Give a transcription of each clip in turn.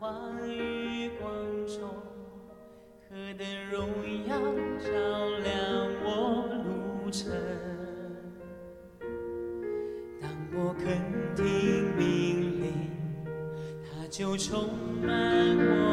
话语光中，可等荣耀照亮我路程。当我肯听命令，它就充满我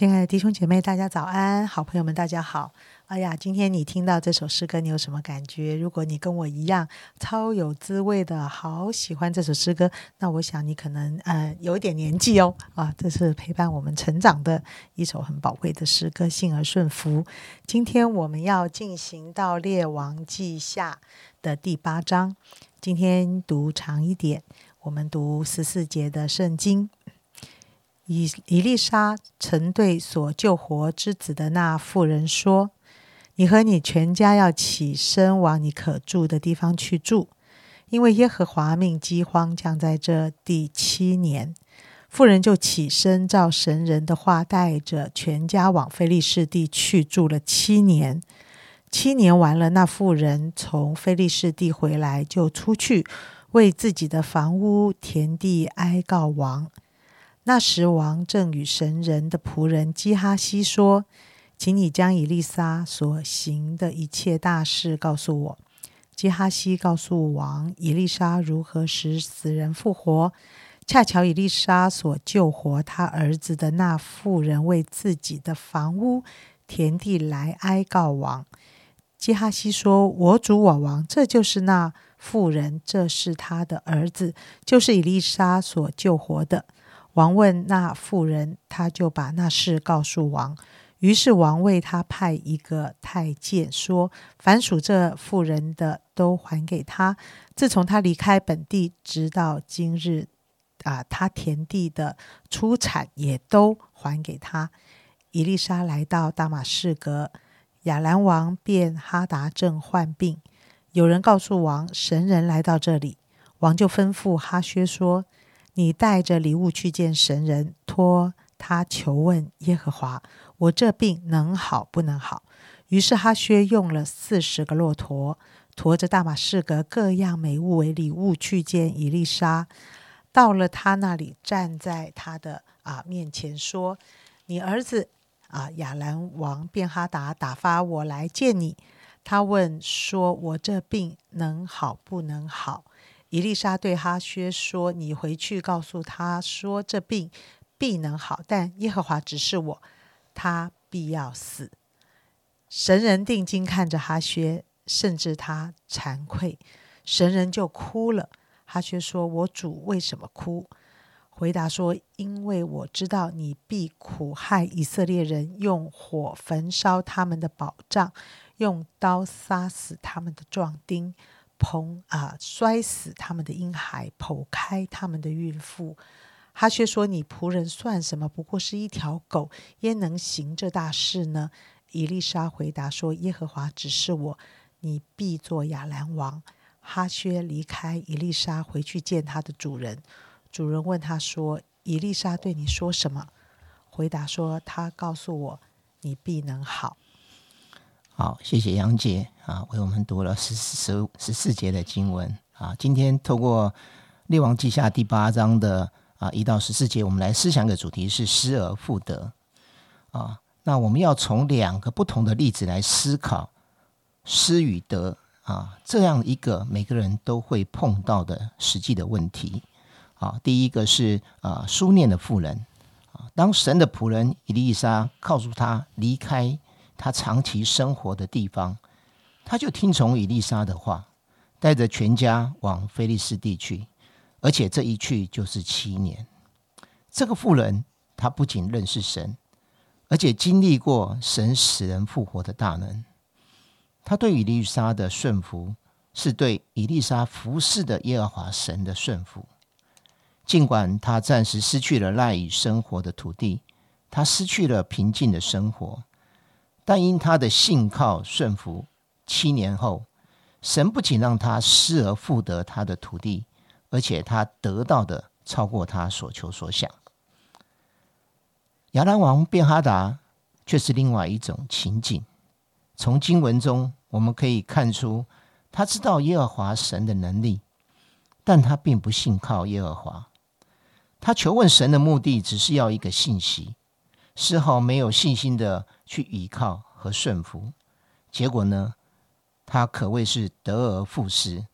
亲爱的弟兄姐妹，大家早安！好朋友们，大家好！哎呀，今天你听到这首诗歌，你有什么感觉？如果你跟我一样超有滋味的，好喜欢这首诗歌，那我想你可能呃有点年纪哦啊，这是陪伴我们成长的一首很宝贵的诗歌，信而顺服。今天我们要进行到《列王记下》的第八章，今天读长一点，我们读十四节的圣经。以以丽莎曾对所救活之子的那妇人说：“你和你全家要起身往你可住的地方去住，因为耶和华命饥荒降在这第七年。”妇人就起身，照神人的话，带着全家往菲利士地去住了七年。七年完了，那妇人从菲利士地回来，就出去为自己的房屋、田地哀告王。那时，王正与神人的仆人基哈西说：“请你将以利沙所行的一切大事告诉我。”基哈西告诉王以利沙如何使死人复活。恰巧以利沙所救活他儿子的那妇人为自己的房屋、田地来哀告王。基哈西说：“我主我王，这就是那妇人，这是他的儿子，就是以利沙所救活的。”王问那妇人，他就把那事告诉王。于是王为他派一个太监，说：“凡属这妇人的，都还给他。自从他离开本地，直到今日，啊，他田地的出产也都还给他。”伊丽莎来到大马士革，亚兰王便哈达正患病。有人告诉王，神人来到这里，王就吩咐哈薛说。你带着礼物去见神人，托他求问耶和华：我这病能好不能好？于是哈薛用了四十个骆驼，驮着大马士革各样美物为礼物去见以利沙。到了他那里，站在他的啊面前说：“你儿子啊亚兰王便哈达打发我来见你。他问说：我这病能好不能好？”伊丽莎对哈薛说：“你回去告诉他说，这病必能好，但耶和华指示我，他必要死。”神人定睛看着哈薛，甚至他惭愧，神人就哭了。哈薛说：“我主为什么哭？”回答说：“因为我知道你必苦害以色列人，用火焚烧他们的宝藏，用刀杀死他们的壮丁。”砰啊！摔死他们的婴孩，剖开他们的孕妇。哈薛说：“你仆人算什么？不过是一条狗，焉能行这大事呢？”伊丽莎回答说：“耶和华指示我，你必做亚兰王。”哈薛离开伊丽莎，回去见他的主人。主人问他说：“伊丽莎对你说什么？”回答说：“他告诉我，你必能好。”好，谢谢杨姐啊，为我们读了十十十四节的经文啊。今天透过列王记下第八章的啊一到十四节，我们来思想的主题是失而复得啊。那我们要从两个不同的例子来思考失与得啊这样一个每个人都会碰到的实际的问题啊。第一个是啊书念的妇人啊，当神的仆人伊丽莎告诉他离开。他长期生活的地方，他就听从以丽莎的话，带着全家往菲利斯地去，而且这一去就是七年。这个妇人，她不仅认识神，而且经历过神使人复活的大能。他对以丽莎的顺服，是对以丽莎服侍的耶和华神的顺服。尽管他暂时失去了赖以生活的土地，他失去了平静的生活。但因他的信靠顺服，七年后，神不仅让他失而复得他的土地，而且他得到的超过他所求所想。亚兰王便哈达却是另外一种情景。从经文中我们可以看出，他知道耶和华神的能力，但他并不信靠耶和华。他求问神的目的，只是要一个信息，丝毫没有信心的去倚靠和顺服。结果呢，他可谓是得而复失，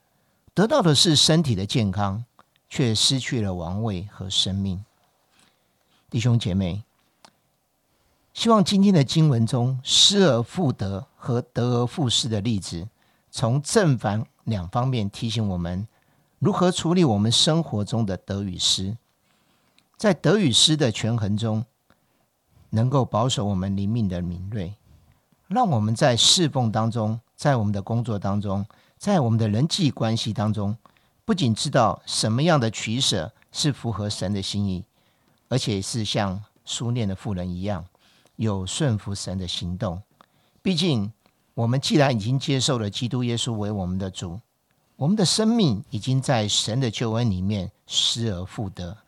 得到的是身体的健康，却失去了王位和生命。弟兄姐妹，希望今天的经文中失而复得和得而复失的例子，从正反两方面提醒我们如何处理我们生活中的得与失。在得与失的权衡中，能够保守我们灵命的敏锐，让我们在侍奉当中，在我们的工作当中，在我们的人际关系当中，不仅知道什么样的取舍是符合神的心意，而且是像书念的妇人一样，有顺服神的行动。毕竟，我们既然已经接受了基督耶稣为我们的主，我们的生命已经在神的救恩里面失而复得。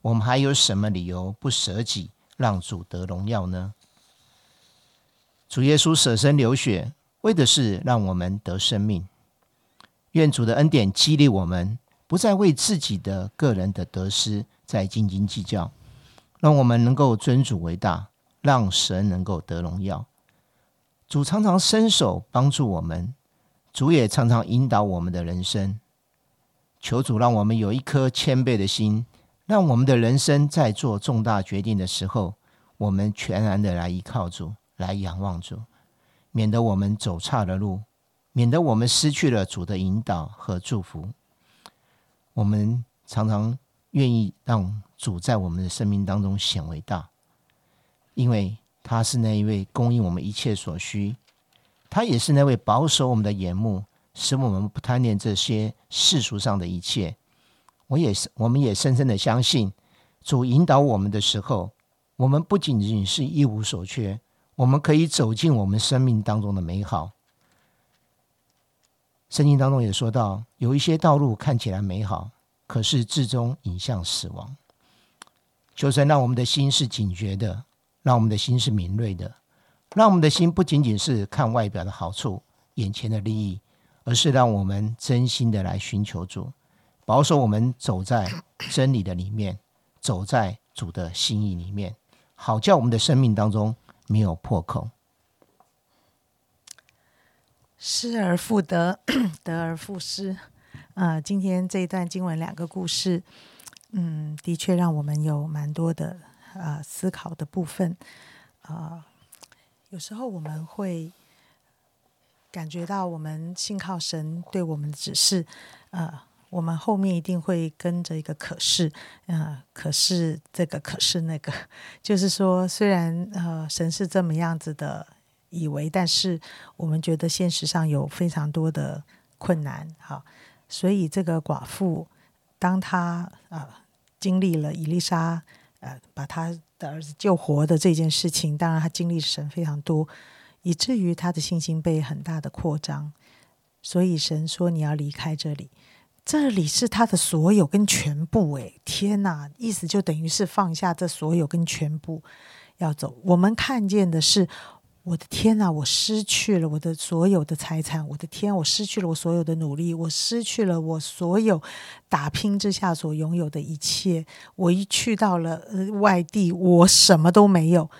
我们还有什么理由不舍己，让主得荣耀呢？主耶稣舍身流血，为的是让我们得生命。愿主的恩典激励我们，不再为自己的个人的得失再斤斤计较，让我们能够尊主为大，让神能够得荣耀。主常常伸手帮助我们，主也常常引导我们的人生。求主让我们有一颗谦卑的心。让我们的人生在做重大决定的时候，我们全然的来依靠主，来仰望主，免得我们走差了路，免得我们失去了主的引导和祝福。我们常常愿意让主在我们的生命当中显为大，因为他是那一位供应我们一切所需，他也是那位保守我们的眼目，使我们不贪恋这些世俗上的一切。我也是，我们也深深的相信，主引导我们的时候，我们不仅仅是一无所缺，我们可以走进我们生命当中的美好。圣经当中也说到，有一些道路看起来美好，可是至终引向死亡。求神让我们的心是警觉的，让我们的心是敏锐的，让我们的心不仅仅是看外表的好处、眼前的利益，而是让我们真心的来寻求主。保守我们走在真理的里面，走在主的心意里面，好叫我们的生命当中没有破口。失而复得，得而复失。呃，今天这一段经文两个故事，嗯，的确让我们有蛮多的啊思考的部分。啊，有时候我们会感觉到，我们信靠神对我们的指示，呃。我们后面一定会跟着一个可是，嗯，可是这个可是那个，就是说，虽然呃神是这么样子的以为，但是我们觉得现实上有非常多的困难，哈，所以这个寡妇，当她呃经历了伊丽莎呃把她的儿子救活的这件事情，当然她经历神非常多，以至于她的信心被很大的扩张，所以神说你要离开这里。这里是他的所有跟全部，诶，天哪！意思就等于是放下这所有跟全部要走。我们看见的是，我的天哪！我失去了我的所有的财产，我的天！我失去了我所有的努力，我失去了我所有打拼之下所拥有的一切。我一去到了外地，我什么都没有。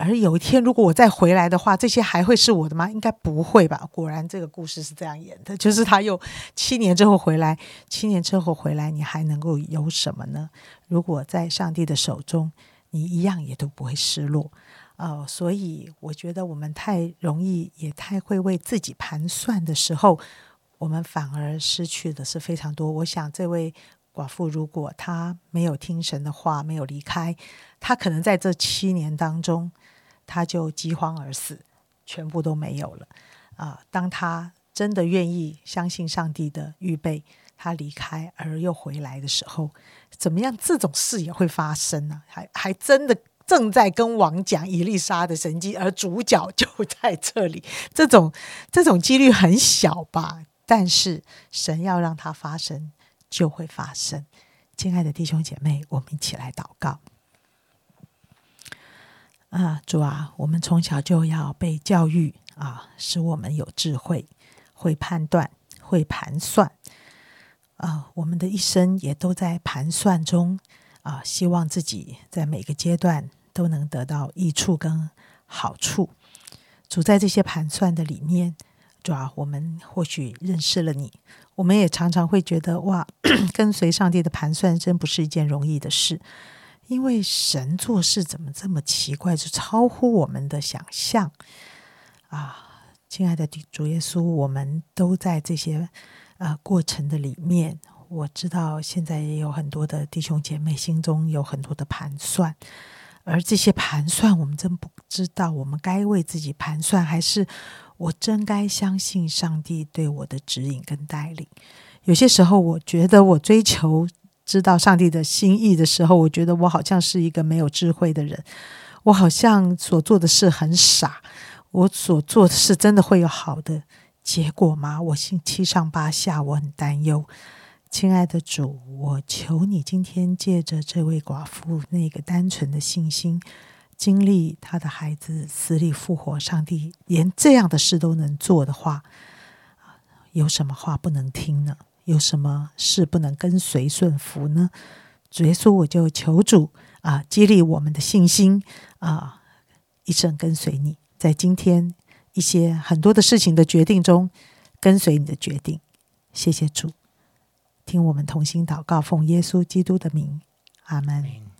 而有一天，如果我再回来的话，这些还会是我的吗？应该不会吧。果然，这个故事是这样演的，就是他又七年之后回来，七年之后回来，你还能够有什么呢？如果在上帝的手中，你一样也都不会失落。哦，所以我觉得我们太容易，也太会为自己盘算的时候，我们反而失去的是非常多。我想，这位寡妇如果她没有听神的话，没有离开，她可能在这七年当中。他就饥荒而死，全部都没有了啊！当他真的愿意相信上帝的预备，他离开而又回来的时候，怎么样？这种事也会发生呢？还还真的正在跟王讲伊丽莎的神迹，而主角就在这里。这种这种几率很小吧？但是神要让它发生，就会发生。亲爱的弟兄姐妹，我们一起来祷告。啊，主啊，我们从小就要被教育啊，使我们有智慧，会判断，会盘算。啊，我们的一生也都在盘算中啊，希望自己在每个阶段都能得到益处跟好处。主在这些盘算的里面，主啊，我们或许认识了你，我们也常常会觉得哇，跟随上帝的盘算真不是一件容易的事，因为神做事怎么这么奇怪，就超乎我们的想象啊！亲爱的主耶稣，我们都在这些。呃，过程的里面，我知道现在也有很多的弟兄姐妹心中有很多的盘算，而这些盘算，我们真不知道，我们该为自己盘算，还是我真该相信上帝对我的指引跟带领？有些时候，我觉得我追求知道上帝的心意的时候，我觉得我好像是一个没有智慧的人，我好像所做的事很傻，我所做的事真的会有好的。结果吗？我心七上八下，我很担忧。亲爱的主，我求你今天借着这位寡妇那个单纯的信心，经历他的孩子死里复活，上帝连这样的事都能做的话，有什么话不能听呢？有什么事不能跟随顺服呢？主耶稣，我就求主啊，激励我们的信心啊，一生跟随你，在今天。一些很多的事情的决定中，跟随你的决定。谢谢主，听我们同心祷告，奉耶稣基督的名，阿门。